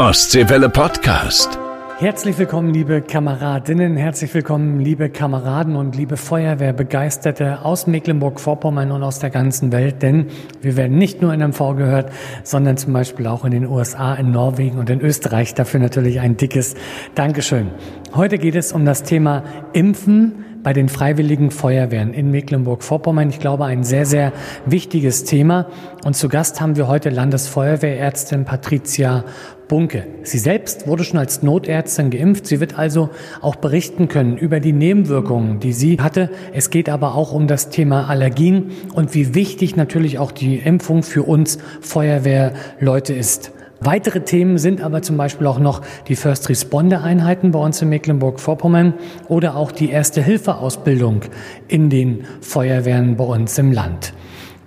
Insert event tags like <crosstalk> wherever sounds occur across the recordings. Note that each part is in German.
Ostseewelle Podcast. Herzlich willkommen, liebe Kameradinnen, herzlich willkommen, liebe Kameraden und liebe Feuerwehrbegeisterte aus Mecklenburg-Vorpommern und aus der ganzen Welt, denn wir werden nicht nur in MV gehört, sondern zum Beispiel auch in den USA, in Norwegen und in Österreich. Dafür natürlich ein dickes Dankeschön. Heute geht es um das Thema Impfen bei den Freiwilligen Feuerwehren in Mecklenburg-Vorpommern. Ich glaube, ein sehr, sehr wichtiges Thema. Und zu Gast haben wir heute Landesfeuerwehrärztin Patricia Bunke. Sie selbst wurde schon als Notärztin geimpft. Sie wird also auch berichten können über die Nebenwirkungen, die sie hatte. Es geht aber auch um das Thema Allergien und wie wichtig natürlich auch die Impfung für uns Feuerwehrleute ist. Weitere Themen sind aber zum Beispiel auch noch die First Responder Einheiten bei uns in Mecklenburg-Vorpommern oder auch die Erste-Hilfe-Ausbildung in den Feuerwehren bei uns im Land.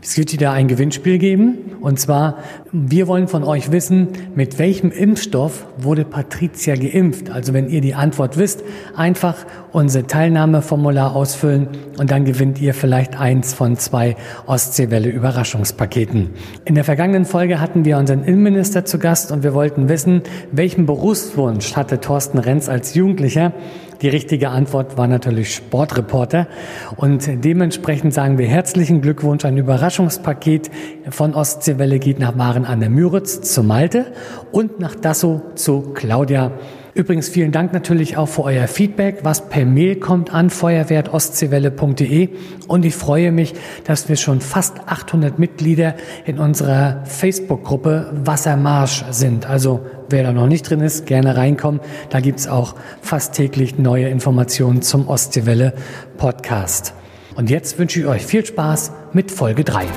Es wird wieder ein Gewinnspiel geben. Und zwar, wir wollen von euch wissen, mit welchem Impfstoff wurde Patricia geimpft? Also wenn ihr die Antwort wisst, einfach unser Teilnahmeformular ausfüllen und dann gewinnt ihr vielleicht eins von zwei Ostseewelle Überraschungspaketen. In der vergangenen Folge hatten wir unseren Innenminister zu Gast und wir wollten wissen, welchen Berufswunsch hatte Thorsten Renz als Jugendlicher? Die richtige Antwort war natürlich Sportreporter. Und dementsprechend sagen wir herzlichen Glückwunsch. Ein Überraschungspaket von Ostseewelle geht nach Maren an der Müritz zu Malte und nach Dasso zu Claudia Übrigens vielen Dank natürlich auch für euer Feedback, was per Mail kommt an feuerwehr.ostseewelle.de und ich freue mich, dass wir schon fast 800 Mitglieder in unserer Facebook-Gruppe Wassermarsch sind. Also wer da noch nicht drin ist, gerne reinkommen. Da gibt's auch fast täglich neue Informationen zum Ostseewelle Podcast. Und jetzt wünsche ich euch viel Spaß mit Folge 3.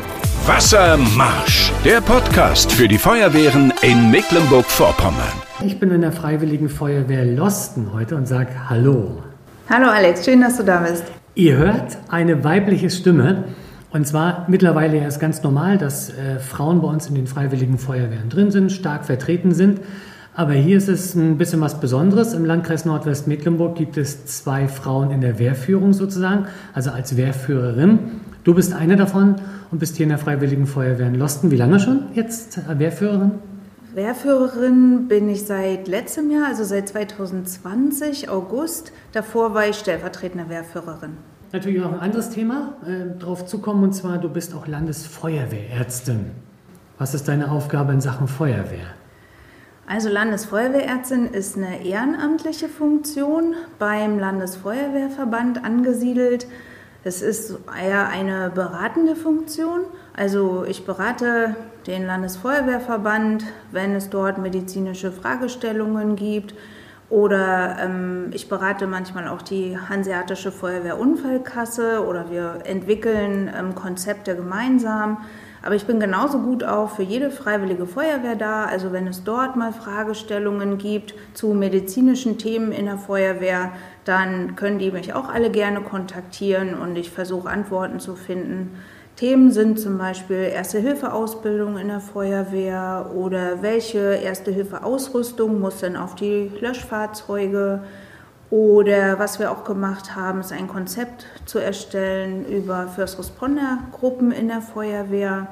Wassermarsch, der Podcast für die Feuerwehren in Mecklenburg-Vorpommern. Ich bin in der Freiwilligen Feuerwehr Losten heute und sage Hallo. Hallo Alex, schön, dass du da bist. Ihr hört eine weibliche Stimme. Und zwar mittlerweile ist ganz normal, dass äh, Frauen bei uns in den Freiwilligen Feuerwehren drin sind, stark vertreten sind. Aber hier ist es ein bisschen was Besonderes. Im Landkreis Nordwestmecklenburg gibt es zwei Frauen in der Wehrführung sozusagen, also als Wehrführerin. Du bist eine davon und bist hier in der Freiwilligen Feuerwehr in Losten. Wie lange schon jetzt Wehrführerin? Wehrführerin bin ich seit letztem Jahr, also seit 2020, August. Davor war ich stellvertretende Wehrführerin. Natürlich auch ein anderes Thema äh, drauf zukommen, und zwar du bist auch Landesfeuerwehrärztin. Was ist deine Aufgabe in Sachen Feuerwehr? Also Landesfeuerwehrärztin ist eine ehrenamtliche Funktion beim Landesfeuerwehrverband angesiedelt. Es ist eher eine beratende Funktion. Also ich berate den Landesfeuerwehrverband, wenn es dort medizinische Fragestellungen gibt. Oder ähm, ich berate manchmal auch die Hanseatische Feuerwehrunfallkasse oder wir entwickeln ähm, Konzepte gemeinsam. Aber ich bin genauso gut auch für jede freiwillige Feuerwehr da. Also wenn es dort mal Fragestellungen gibt zu medizinischen Themen in der Feuerwehr, dann können die mich auch alle gerne kontaktieren und ich versuche Antworten zu finden. Themen sind zum Beispiel Erste-Hilfe-Ausbildung in der Feuerwehr oder welche Erste-Hilfe-Ausrüstung muss denn auf die Löschfahrzeuge oder was wir auch gemacht haben, ist ein Konzept zu erstellen über First Responder Gruppen in der Feuerwehr.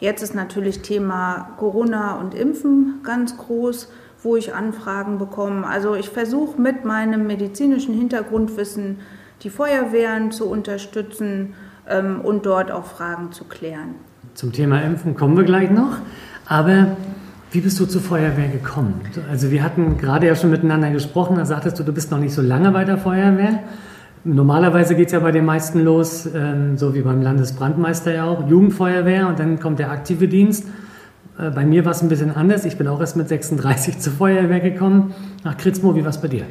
Jetzt ist natürlich Thema Corona und Impfen ganz groß, wo ich Anfragen bekomme. Also ich versuche mit meinem medizinischen Hintergrundwissen die Feuerwehren zu unterstützen ähm, und dort auch Fragen zu klären. Zum Thema Impfen kommen wir gleich noch. Aber wie bist du zur Feuerwehr gekommen? Also wir hatten gerade ja schon miteinander gesprochen, da sagtest du, du bist noch nicht so lange bei der Feuerwehr. Normalerweise geht es ja bei den meisten los, ähm, so wie beim Landesbrandmeister ja auch, Jugendfeuerwehr und dann kommt der aktive Dienst. Äh, bei mir war es ein bisschen anders. Ich bin auch erst mit 36 <laughs> zur Feuerwehr gekommen. Nach Kritzmo, wie war es bei dir?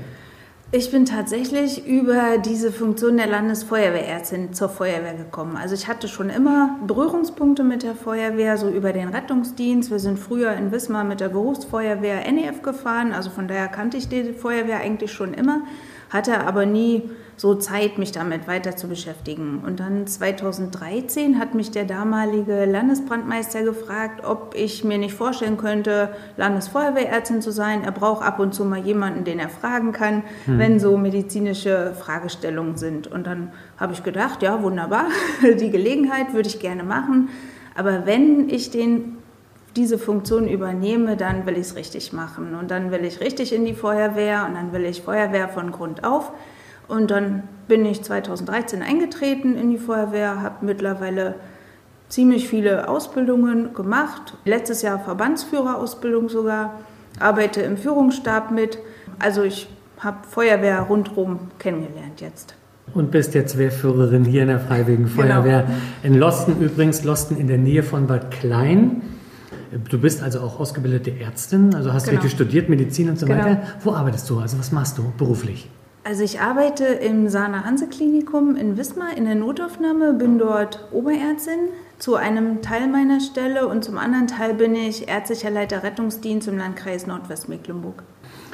Ich bin tatsächlich über diese Funktion der Landesfeuerwehrärztin zur Feuerwehr gekommen. Also ich hatte schon immer Berührungspunkte mit der Feuerwehr, so über den Rettungsdienst. Wir sind früher in Wismar mit der Berufsfeuerwehr NEF gefahren, also von daher kannte ich die Feuerwehr eigentlich schon immer, hatte aber nie so Zeit, mich damit weiter zu beschäftigen. Und dann 2013 hat mich der damalige Landesbrandmeister gefragt, ob ich mir nicht vorstellen könnte, Landesfeuerwehrärztin zu sein. Er braucht ab und zu mal jemanden, den er fragen kann, hm. wenn so medizinische Fragestellungen sind. Und dann habe ich gedacht, ja, wunderbar, <laughs> die Gelegenheit würde ich gerne machen. Aber wenn ich den diese Funktion übernehme, dann will ich es richtig machen. Und dann will ich richtig in die Feuerwehr und dann will ich Feuerwehr von Grund auf. Und dann bin ich 2013 eingetreten in die Feuerwehr, habe mittlerweile ziemlich viele Ausbildungen gemacht. Letztes Jahr Verbandsführerausbildung sogar, arbeite im Führungsstab mit. Also ich habe Feuerwehr rundherum kennengelernt jetzt. Und bist jetzt Wehrführerin hier in der Freiwilligen genau. Feuerwehr genau. in Losten übrigens, Losten in der Nähe von Bad Klein. Du bist also auch ausgebildete Ärztin, also hast genau. wirklich studiert, Medizin und so genau. weiter. Wo arbeitest du? Also was machst du beruflich? Also ich arbeite im Sana Hanse Klinikum in Wismar in der Notaufnahme, bin dort Oberärztin zu einem Teil meiner Stelle und zum anderen Teil bin ich ärztlicher Leiter Rettungsdienst im Landkreis Nordwestmecklenburg.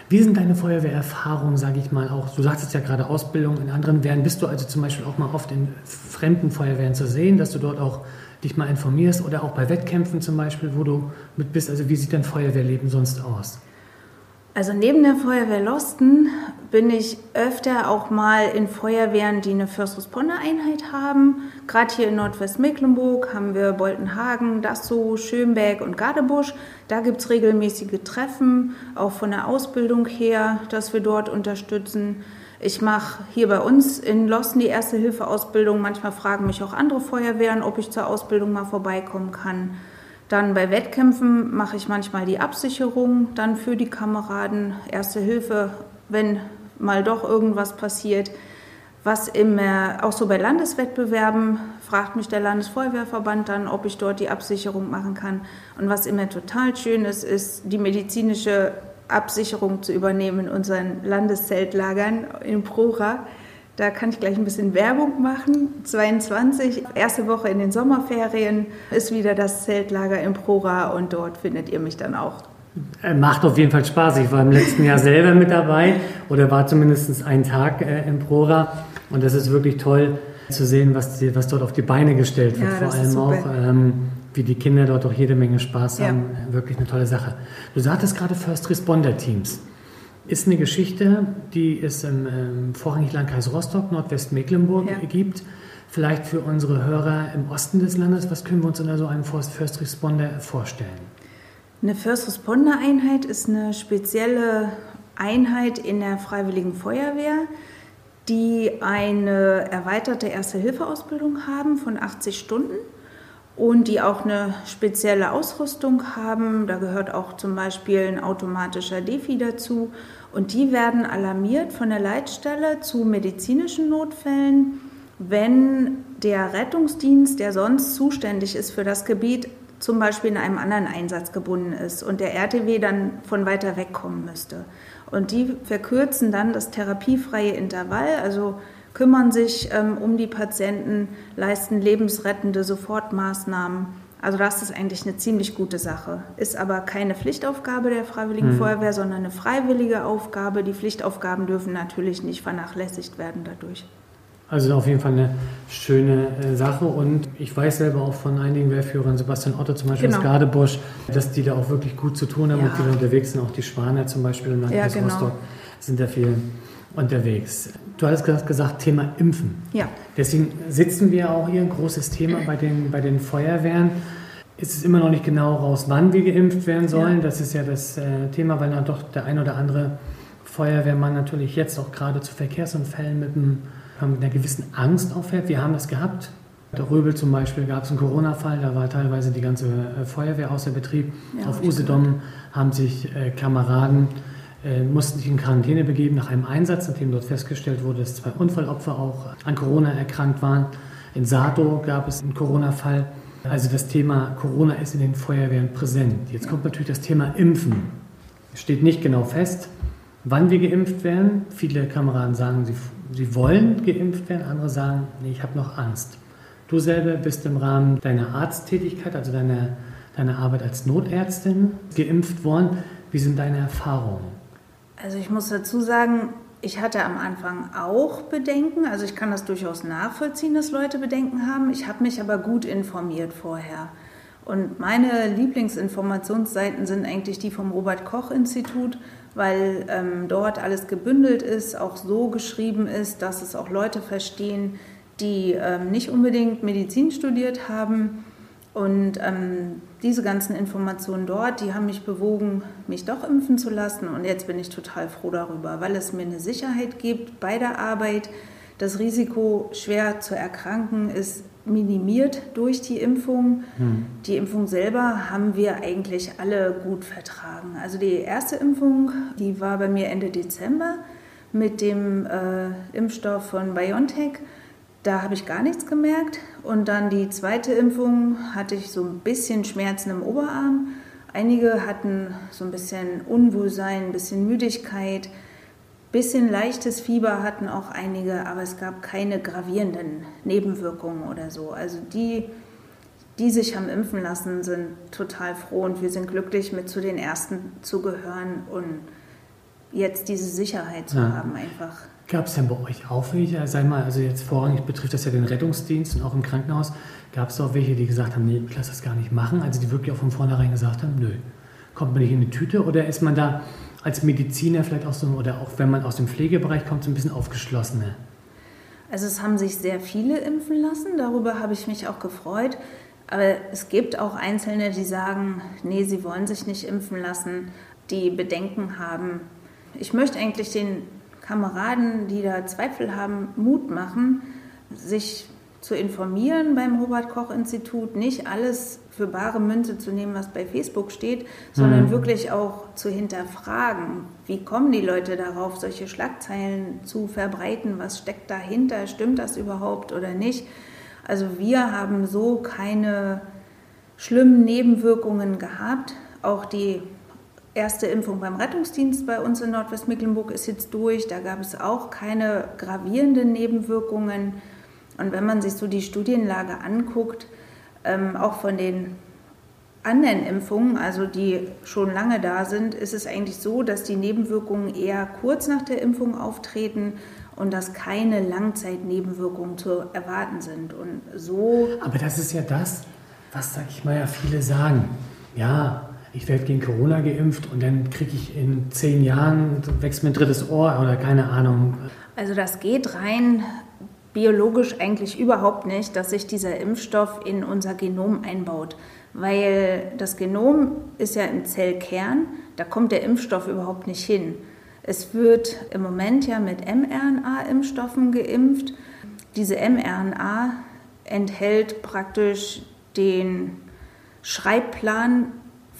Wie sind deine Feuerwehrerfahrungen, sage ich mal, auch? Du sagst ja gerade Ausbildung in anderen Wehren. Bist du also zum Beispiel auch mal oft in fremden Feuerwehren zu sehen, dass du dort auch dich mal informierst oder auch bei Wettkämpfen zum Beispiel, wo du mit bist? Also wie sieht dein Feuerwehrleben sonst aus? Also neben der Feuerwehr Losten bin ich öfter auch mal in Feuerwehren, die eine First Responder Einheit haben. Gerade hier in Nordwestmecklenburg haben wir Boltenhagen, Dassow, Schönberg und Gardebusch. Da gibt es regelmäßige Treffen, auch von der Ausbildung her, dass wir dort unterstützen. Ich mache hier bei uns in Losten die Erste-Hilfe-Ausbildung. Manchmal fragen mich auch andere Feuerwehren, ob ich zur Ausbildung mal vorbeikommen kann. Dann bei Wettkämpfen mache ich manchmal die Absicherung dann für die Kameraden, Erste Hilfe, wenn mal doch irgendwas passiert. Was immer, auch so bei Landeswettbewerben, fragt mich der Landesfeuerwehrverband dann, ob ich dort die Absicherung machen kann. Und was immer total schön ist, ist die medizinische Absicherung zu übernehmen in unseren Landeszeltlagern in Prora. Da kann ich gleich ein bisschen Werbung machen. 22, erste Woche in den Sommerferien, ist wieder das Zeltlager in Prora und dort findet ihr mich dann auch. Äh, macht auf jeden Fall Spaß. Ich war im letzten Jahr selber mit dabei oder war zumindest einen Tag äh, in Prora und das ist wirklich toll zu sehen, was, die, was dort auf die Beine gestellt wird. Ja, Vor allem auch, ähm, wie die Kinder dort auch jede Menge Spaß haben. Ja. Wirklich eine tolle Sache. Du sagtest gerade First Responder Teams ist eine Geschichte, die es im, im vorrangig Landkreis Rostock, Nordwestmecklenburg ja. gibt. Vielleicht für unsere Hörer im Osten des Landes, was können wir uns unter so einem First Responder vorstellen? Eine First Responder Einheit ist eine spezielle Einheit in der Freiwilligen Feuerwehr, die eine erweiterte Erste-Hilfe-Ausbildung haben von 80 Stunden und die auch eine spezielle Ausrüstung haben. Da gehört auch zum Beispiel ein automatischer Defi dazu. Und die werden alarmiert von der Leitstelle zu medizinischen Notfällen, wenn der Rettungsdienst, der sonst zuständig ist für das Gebiet, zum Beispiel in einem anderen Einsatz gebunden ist und der RTW dann von weiter weg kommen müsste. Und die verkürzen dann das therapiefreie Intervall, also kümmern sich ähm, um die Patienten, leisten lebensrettende Sofortmaßnahmen. Also das ist eigentlich eine ziemlich gute Sache. Ist aber keine Pflichtaufgabe der Freiwilligen mhm. Feuerwehr, sondern eine freiwillige Aufgabe. Die Pflichtaufgaben dürfen natürlich nicht vernachlässigt werden dadurch. Also auf jeden Fall eine schöne äh, Sache und ich weiß selber auch von einigen Wehrführern, Sebastian Otto zum Beispiel genau. aus Gardebusch, dass die da auch wirklich gut zu tun haben ja. und die unterwegs sind, auch die Spaner zum Beispiel im Landkreis ja, genau. Rostock sind da viel unterwegs. Du hattest gesagt, Thema Impfen. Ja. Deswegen sitzen wir auch hier, ein großes Thema bei den, bei den Feuerwehren. Ist es immer noch nicht genau raus, wann wir geimpft werden sollen. Ja. Das ist ja das äh, Thema, weil dann doch der ein oder andere Feuerwehrmann natürlich jetzt auch gerade zu Verkehrsunfällen mit, einem, mit einer gewissen Angst auffährt. Wir haben das gehabt. Der Röbel zum Beispiel gab es einen Corona-Fall, da war teilweise die ganze äh, Feuerwehr außer Betrieb. Ja, Auf Usedom haben sich äh, Kameraden äh, mussten sich in Quarantäne begeben nach einem Einsatz, nachdem dort festgestellt wurde, dass zwei Unfallopfer auch an Corona erkrankt waren. In Sato gab es einen Corona-Fall. Also das Thema Corona ist in den Feuerwehren präsent. Jetzt kommt natürlich das Thema Impfen. Es steht nicht genau fest, wann wir geimpft werden. Viele Kameraden sagen, sie, sie wollen geimpft werden, andere sagen, nee, ich habe noch Angst. Du selber bist im Rahmen deiner Arzttätigkeit, also deiner, deiner Arbeit als Notärztin, geimpft worden. Wie sind deine Erfahrungen? Also ich muss dazu sagen, ich hatte am Anfang auch Bedenken. Also ich kann das durchaus nachvollziehen, dass Leute Bedenken haben. Ich habe mich aber gut informiert vorher. Und meine Lieblingsinformationsseiten sind eigentlich die vom Robert Koch Institut, weil ähm, dort alles gebündelt ist, auch so geschrieben ist, dass es auch Leute verstehen, die ähm, nicht unbedingt Medizin studiert haben Und ähm, diese ganzen Informationen dort, die haben mich bewogen, mich doch impfen zu lassen. Und jetzt bin ich total froh darüber, weil es mir eine Sicherheit gibt bei der Arbeit. Das Risiko, schwer zu erkranken, ist minimiert durch die Impfung. Hm. Die Impfung selber haben wir eigentlich alle gut vertragen. Also die erste Impfung, die war bei mir Ende Dezember mit dem äh, Impfstoff von BioNTech. Da habe ich gar nichts gemerkt. Und dann die zweite Impfung hatte ich so ein bisschen Schmerzen im Oberarm. Einige hatten so ein bisschen Unwohlsein, ein bisschen Müdigkeit, ein bisschen leichtes Fieber hatten auch einige, aber es gab keine gravierenden Nebenwirkungen oder so. Also die, die sich haben impfen lassen, sind total froh und wir sind glücklich, mit zu den Ersten zu gehören und jetzt diese Sicherheit zu ja. haben einfach. Gab es denn bei euch auch welche, sag mal, also jetzt vorrangig betrifft das ja den Rettungsdienst und auch im Krankenhaus, gab es auch welche, die gesagt haben, nee, ich lasse das gar nicht machen, also die wirklich auch von vornherein gesagt haben, nö, kommt man nicht in die Tüte oder ist man da als Mediziner vielleicht auch so, oder auch wenn man aus dem Pflegebereich kommt, so ein bisschen aufgeschlossener? Also es haben sich sehr viele impfen lassen, darüber habe ich mich auch gefreut. Aber es gibt auch Einzelne, die sagen, nee, sie wollen sich nicht impfen lassen, die Bedenken haben. Ich möchte eigentlich den Kameraden, die da Zweifel haben, Mut machen, sich zu informieren beim Robert Koch Institut, nicht alles für bare Münze zu nehmen, was bei Facebook steht, sondern mhm. wirklich auch zu hinterfragen, wie kommen die Leute darauf, solche Schlagzeilen zu verbreiten, was steckt dahinter, stimmt das überhaupt oder nicht. Also wir haben so keine schlimmen Nebenwirkungen gehabt. Auch die erste Impfung beim Rettungsdienst bei uns in Nordwestmecklenburg ist jetzt durch. Da gab es auch keine gravierenden Nebenwirkungen. Und wenn man sich so die Studienlage anguckt, ähm, auch von den anderen Impfungen, also die schon lange da sind, ist es eigentlich so, dass die Nebenwirkungen eher kurz nach der Impfung auftreten und dass keine Langzeitnebenwirkungen zu erwarten sind. Und so. Aber das ist ja das, was, sag ich mal, ja viele sagen. Ja, ich werde gegen Corona geimpft und dann kriege ich in zehn Jahren, wächst mir ein drittes Ohr oder keine Ahnung. Also das geht rein biologisch eigentlich überhaupt nicht, dass sich dieser Impfstoff in unser Genom einbaut. Weil das Genom ist ja im Zellkern, da kommt der Impfstoff überhaupt nicht hin. Es wird im Moment ja mit mRNA-Impfstoffen geimpft. Diese mRNA enthält praktisch den Schreibplan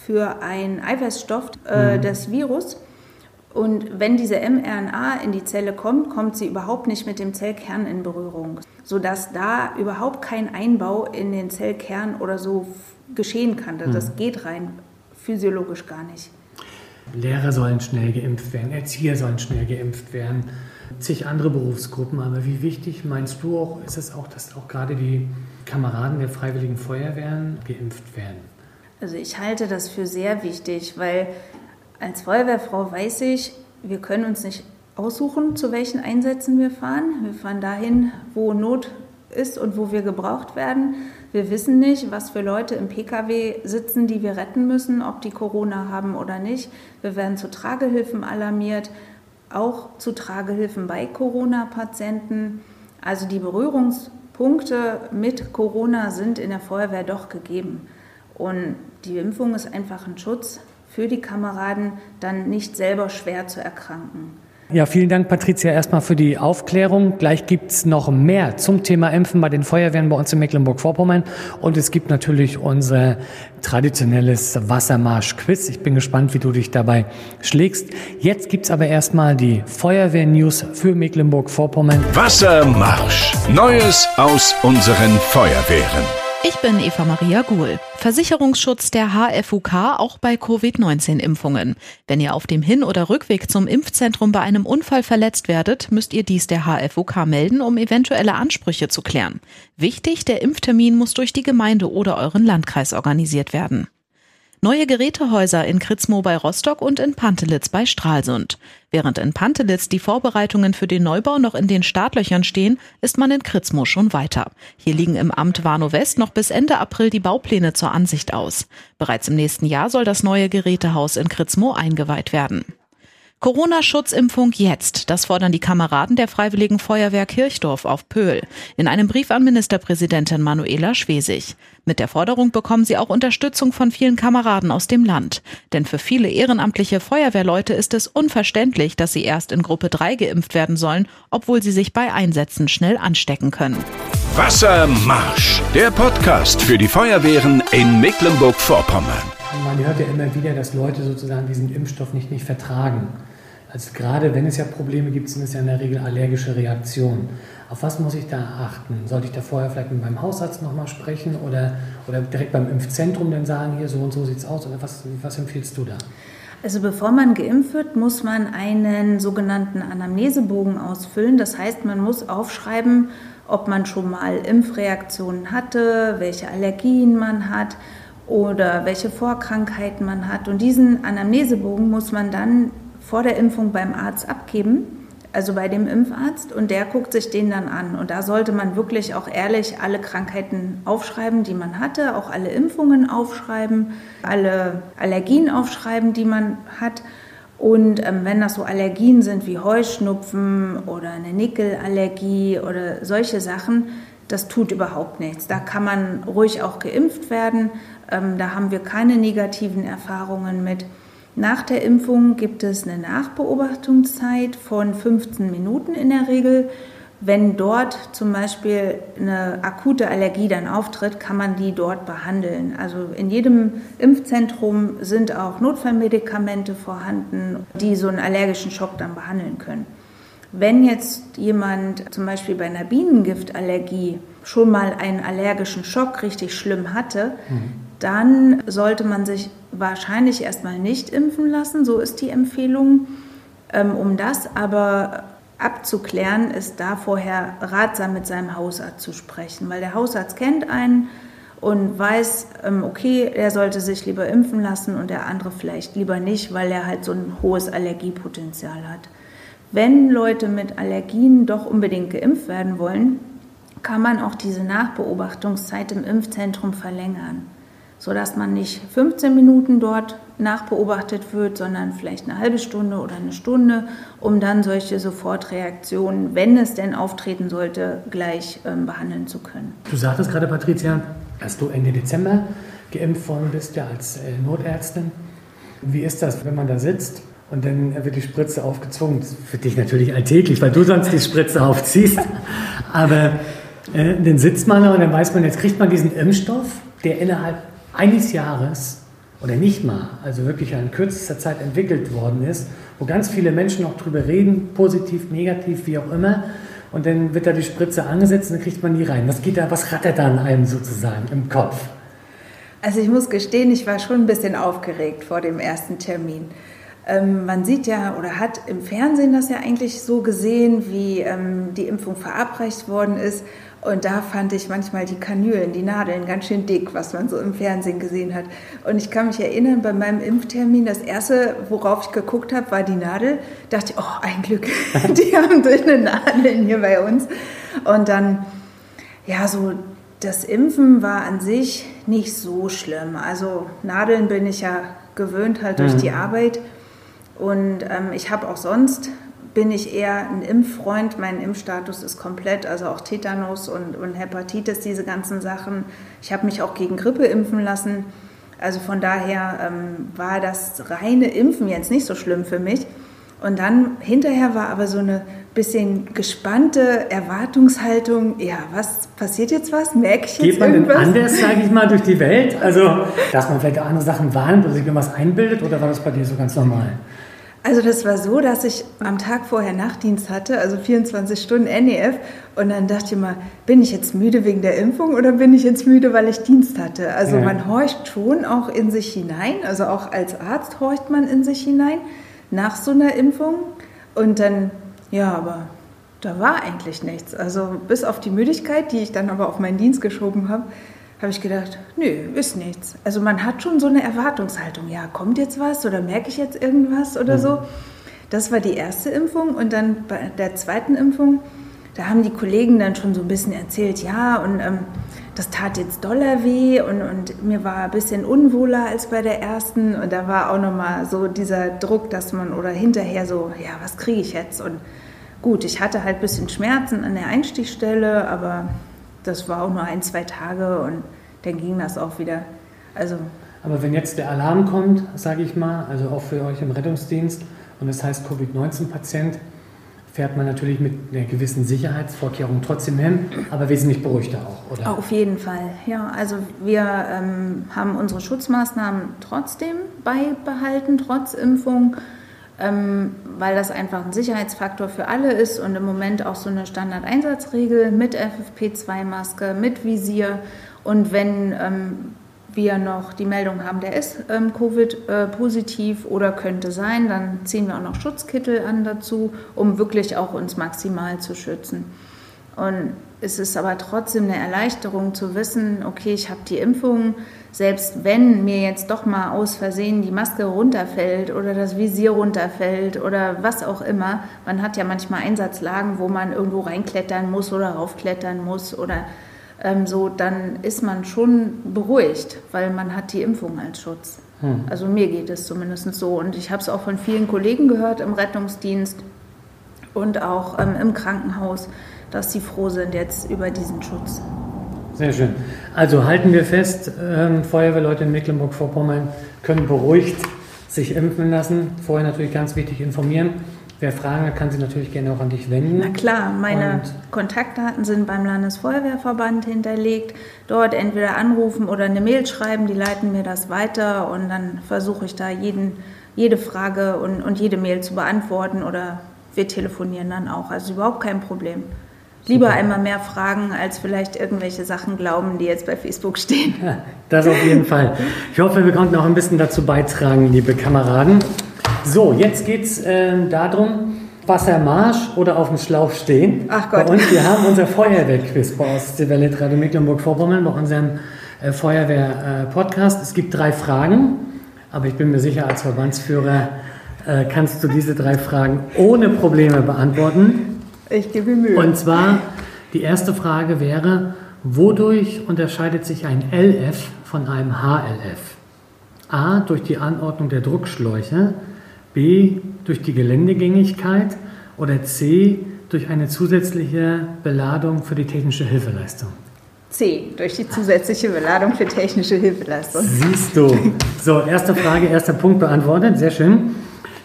für einen Eiweißstoff äh, mhm. des Virus. Und wenn diese mRNA in die Zelle kommt, kommt sie überhaupt nicht mit dem Zellkern in Berührung, sodass da überhaupt kein Einbau in den Zellkern oder so geschehen kann. Das mhm. geht rein physiologisch gar nicht. Lehrer sollen schnell geimpft werden, Erzieher sollen schnell geimpft werden, zig andere Berufsgruppen. Aber wie wichtig meinst du auch, ist es auch, dass auch gerade die Kameraden der Freiwilligen Feuerwehren geimpft werden? Also ich halte das für sehr wichtig, weil als Feuerwehrfrau weiß ich, wir können uns nicht aussuchen, zu welchen Einsätzen wir fahren. Wir fahren dahin, wo Not ist und wo wir gebraucht werden. Wir wissen nicht, was für Leute im Pkw sitzen, die wir retten müssen, ob die Corona haben oder nicht. Wir werden zu Tragehilfen alarmiert, auch zu Tragehilfen bei Corona-Patienten. Also die Berührungspunkte mit Corona sind in der Feuerwehr doch gegeben. Und die Impfung ist einfach ein Schutz für die Kameraden, dann nicht selber schwer zu erkranken. Ja, vielen Dank, Patricia, erstmal für die Aufklärung. Gleich gibt es noch mehr zum Thema Impfen bei den Feuerwehren bei uns in Mecklenburg-Vorpommern. Und es gibt natürlich unser traditionelles Wassermarsch-Quiz. Ich bin gespannt, wie du dich dabei schlägst. Jetzt gibt es aber erstmal die Feuerwehr-News für Mecklenburg-Vorpommern. Wassermarsch. Neues aus unseren Feuerwehren. Ich bin Eva Maria Guhl. Versicherungsschutz der HFUK auch bei Covid-19-Impfungen. Wenn ihr auf dem Hin- oder Rückweg zum Impfzentrum bei einem Unfall verletzt werdet, müsst ihr dies der HFUK melden, um eventuelle Ansprüche zu klären. Wichtig, der Impftermin muss durch die Gemeinde oder euren Landkreis organisiert werden. Neue Gerätehäuser in Kritzmo bei Rostock und in Pantelitz bei Stralsund. Während in Pantelitz die Vorbereitungen für den Neubau noch in den Startlöchern stehen, ist man in Kritzmo schon weiter. Hier liegen im Amt Warnow West noch bis Ende April die Baupläne zur Ansicht aus. Bereits im nächsten Jahr soll das neue Gerätehaus in Kritzmo eingeweiht werden. Corona-Schutzimpfung jetzt. Das fordern die Kameraden der Freiwilligen Feuerwehr Kirchdorf auf Pöhl in einem Brief an Ministerpräsidentin Manuela Schwesig. Mit der Forderung bekommen sie auch Unterstützung von vielen Kameraden aus dem Land. Denn für viele ehrenamtliche Feuerwehrleute ist es unverständlich, dass sie erst in Gruppe 3 geimpft werden sollen, obwohl sie sich bei Einsätzen schnell anstecken können. Wassermarsch, der Podcast für die Feuerwehren in Mecklenburg-Vorpommern. Man hört ja immer wieder, dass Leute sozusagen diesen Impfstoff nicht, nicht vertragen. Also gerade wenn es ja Probleme gibt, sind es ja in der Regel allergische Reaktionen. Auf was muss ich da achten? Sollte ich da vorher vielleicht mit meinem Hausarzt nochmal sprechen oder, oder direkt beim Impfzentrum dann sagen, hier so und so sieht es aus? Oder was, was empfiehlst du da? Also bevor man geimpft wird, muss man einen sogenannten Anamnesebogen ausfüllen. Das heißt, man muss aufschreiben, ob man schon mal Impfreaktionen hatte, welche Allergien man hat oder welche Vorkrankheiten man hat. Und diesen Anamnesebogen muss man dann vor der Impfung beim Arzt abgeben, also bei dem Impfarzt, und der guckt sich den dann an. Und da sollte man wirklich auch ehrlich alle Krankheiten aufschreiben, die man hatte, auch alle Impfungen aufschreiben, alle Allergien aufschreiben, die man hat. Und ähm, wenn das so Allergien sind wie Heuschnupfen oder eine Nickelallergie oder solche Sachen, das tut überhaupt nichts. Da kann man ruhig auch geimpft werden. Ähm, da haben wir keine negativen Erfahrungen mit. Nach der Impfung gibt es eine Nachbeobachtungszeit von 15 Minuten in der Regel. Wenn dort zum Beispiel eine akute Allergie dann auftritt, kann man die dort behandeln. Also in jedem Impfzentrum sind auch Notfallmedikamente vorhanden, die so einen allergischen Schock dann behandeln können. Wenn jetzt jemand zum Beispiel bei einer Bienengiftallergie schon mal einen allergischen Schock richtig schlimm hatte, mhm dann sollte man sich wahrscheinlich erstmal nicht impfen lassen. So ist die Empfehlung. Ähm, um das aber abzuklären, ist da vorher ratsam mit seinem Hausarzt zu sprechen, weil der Hausarzt kennt einen und weiß, ähm, okay, er sollte sich lieber impfen lassen und der andere vielleicht lieber nicht, weil er halt so ein hohes Allergiepotenzial hat. Wenn Leute mit Allergien doch unbedingt geimpft werden wollen, kann man auch diese Nachbeobachtungszeit im Impfzentrum verlängern sodass man nicht 15 Minuten dort nachbeobachtet wird, sondern vielleicht eine halbe Stunde oder eine Stunde, um dann solche Sofortreaktionen, wenn es denn auftreten sollte, gleich ähm, behandeln zu können. Du sagtest gerade, Patricia, dass du Ende Dezember geimpft worden bist, ja als äh, Notärztin. Wie ist das, wenn man da sitzt und dann wird die Spritze aufgezwungen? Das ist für dich natürlich alltäglich, weil du sonst die Spritze aufziehst. Aber äh, dann sitzt man da und dann weiß man, jetzt kriegt man diesen Impfstoff, der innerhalb eines Jahres oder nicht mal, also wirklich in kürzester Zeit entwickelt worden ist, wo ganz viele Menschen noch drüber reden, positiv, negativ, wie auch immer. Und dann wird da die Spritze angesetzt und dann kriegt man die rein. Was geht da, was rattert da an einem sozusagen im Kopf? Also ich muss gestehen, ich war schon ein bisschen aufgeregt vor dem ersten Termin. Ähm, man sieht ja oder hat im Fernsehen das ja eigentlich so gesehen, wie ähm, die Impfung verabreicht worden ist. Und da fand ich manchmal die Kanülen, die Nadeln ganz schön dick, was man so im Fernsehen gesehen hat. Und ich kann mich erinnern, bei meinem Impftermin, das erste, worauf ich geguckt habe, war die Nadel. Da dachte ich, oh, ein Glück, <laughs> die haben dünne Nadeln hier bei uns. Und dann, ja, so das Impfen war an sich nicht so schlimm. Also Nadeln bin ich ja gewöhnt halt durch mhm. die Arbeit. Und ähm, ich habe auch sonst bin ich eher ein Impffreund. Mein Impfstatus ist komplett, also auch Tetanus und, und Hepatitis, diese ganzen Sachen. Ich habe mich auch gegen Grippe impfen lassen. Also von daher ähm, war das reine Impfen jetzt nicht so schlimm für mich. Und dann hinterher war aber so eine bisschen gespannte Erwartungshaltung. Ja, was passiert jetzt was? Merke ich jetzt Geht man irgendwas? denn anders, sage ich mal, durch die Welt? Also, <laughs> dass man vielleicht andere Sachen wahrnimmt oder sich irgendwas einbildet oder war das bei dir so ganz normal? Also das war so, dass ich am Tag vorher Nachtdienst hatte, also 24 Stunden NEF. Und dann dachte ich mal, bin ich jetzt müde wegen der Impfung oder bin ich jetzt müde, weil ich Dienst hatte? Also ja. man horcht schon auch in sich hinein. Also auch als Arzt horcht man in sich hinein nach so einer Impfung. Und dann, ja, aber da war eigentlich nichts. Also bis auf die Müdigkeit, die ich dann aber auf meinen Dienst geschoben habe, habe ich gedacht, nö, ist nichts. Also man hat schon so eine Erwartungshaltung, ja, kommt jetzt was oder merke ich jetzt irgendwas oder mhm. so. Das war die erste Impfung und dann bei der zweiten Impfung, da haben die Kollegen dann schon so ein bisschen erzählt, ja, und ähm, das tat jetzt doller weh und, und mir war ein bisschen unwohler als bei der ersten. Und da war auch nochmal so dieser Druck, dass man oder hinterher so, ja, was kriege ich jetzt? Und gut, ich hatte halt ein bisschen Schmerzen an der Einstichstelle, aber das war auch nur ein, zwei Tage und dann ging das auch wieder. Also aber wenn jetzt der Alarm kommt, sage ich mal, also auch für euch im Rettungsdienst, und das heißt Covid-19-Patient, fährt man natürlich mit einer gewissen Sicherheitsvorkehrung trotzdem hin, aber wesentlich beruhigter auch, oder? Auf jeden Fall, ja. Also wir ähm, haben unsere Schutzmaßnahmen trotzdem beibehalten, trotz Impfung, ähm, weil das einfach ein Sicherheitsfaktor für alle ist und im Moment auch so eine Standardeinsatzregel mit FFP2-Maske, mit Visier. Und wenn ähm, wir noch die Meldung haben, der ist ähm, Covid-positiv äh, oder könnte sein, dann ziehen wir auch noch Schutzkittel an dazu, um wirklich auch uns maximal zu schützen. Und es ist aber trotzdem eine Erleichterung zu wissen, okay, ich habe die Impfung, selbst wenn mir jetzt doch mal aus Versehen die Maske runterfällt oder das Visier runterfällt oder was auch immer. Man hat ja manchmal Einsatzlagen, wo man irgendwo reinklettern muss oder raufklettern muss oder ähm, so, dann ist man schon beruhigt, weil man hat die Impfung als Schutz. Hm. Also mir geht es zumindest so. Und ich habe es auch von vielen Kollegen gehört im Rettungsdienst und auch ähm, im Krankenhaus, dass sie froh sind jetzt über diesen Schutz. Sehr schön. Also halten wir fest, ähm, Feuerwehrleute in Mecklenburg-Vorpommern können beruhigt sich impfen lassen. Vorher natürlich ganz wichtig informieren. Wer Fragen hat, kann sich natürlich gerne auch an dich wenden. Na klar, meine und Kontaktdaten sind beim Landesfeuerwehrverband hinterlegt. Dort entweder anrufen oder eine Mail schreiben, die leiten mir das weiter und dann versuche ich da jeden, jede Frage und, und jede Mail zu beantworten oder wir telefonieren dann auch. Also überhaupt kein Problem. Lieber Super. einmal mehr fragen, als vielleicht irgendwelche Sachen glauben, die jetzt bei Facebook stehen. Ja, das auf jeden Fall. Ich hoffe, wir konnten auch ein bisschen dazu beitragen, liebe Kameraden. So, jetzt geht es äh, darum, Wassermarsch oder auf dem Schlauch stehen. Ach Gott. Und wir haben unser Feuerwehrquiz bei Ostseewelle Radio Mecklenburg-Vorpommern, bei unserem äh, Feuerwehr-Podcast. Äh, es gibt drei Fragen, aber ich bin mir sicher, als Verbandsführer äh, kannst du diese drei Fragen ohne Probleme beantworten. Ich gebe Mühe. Und zwar, die erste Frage wäre, wodurch unterscheidet sich ein LF von einem HLF? A, durch die Anordnung der Druckschläuche. B durch die Geländegängigkeit oder C durch eine zusätzliche Beladung für die technische Hilfeleistung? C, durch die zusätzliche Beladung für technische Hilfeleistung. Siehst du. So, erste Frage, erster Punkt beantwortet. Sehr schön.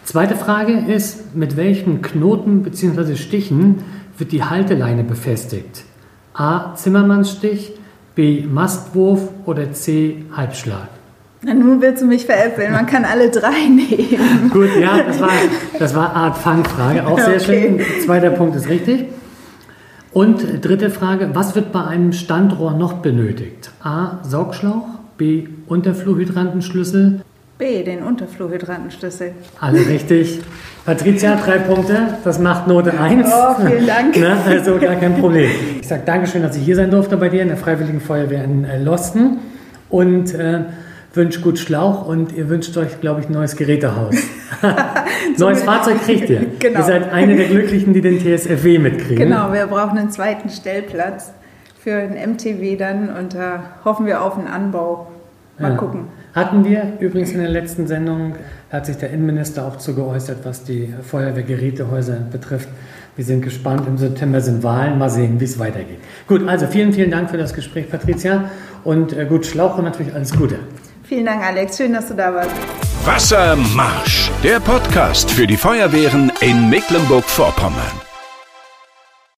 Zweite Frage ist, mit welchen Knoten bzw. Stichen wird die Halteleine befestigt? A. Zimmermannsstich, B. Mastwurf oder C. Halbschlag? Na, nun willst du mich veräppeln, man kann alle drei <laughs> nehmen. Gut, ja, das war, das war Art Fangfrage, auch sehr okay. schön. Zweiter Punkt ist richtig. Und dritte Frage, was wird bei einem Standrohr noch benötigt? A. Saugschlauch, B. Unterfluhydrantenschlüssel. B. Den Unterfluhydrantenschlüssel. Alle richtig. Patricia, drei Punkte, das macht Note 1. Oh, vielen Dank. <laughs> Na, also gar kein Problem. Ich sage Dankeschön, dass ich hier sein durfte bei dir in der Freiwilligen Feuerwehr in äh, Losten. Und äh, wünscht gut Schlauch und ihr wünscht euch, glaube ich, ein neues Gerätehaus. <laughs> <laughs> neues Fahrzeug kriegt ihr. Genau. Ihr seid eine der Glücklichen, die den TSFW mitkriegen. Genau, wir brauchen einen zweiten Stellplatz für ein MTW dann und da hoffen wir auf einen Anbau. Mal ja. gucken. Hatten wir übrigens in der letzten Sendung, hat sich der Innenminister auch zu geäußert, was die Feuerwehrgerätehäuser betrifft. Wir sind gespannt. Im September sind Wahlen. Mal sehen, wie es weitergeht. Gut, also vielen, vielen Dank für das Gespräch, Patricia. Und äh, gut, Schlauch und natürlich alles Gute. Vielen Dank, Alex. Schön, dass du da warst. Wassermarsch, der Podcast für die Feuerwehren in Mecklenburg-Vorpommern.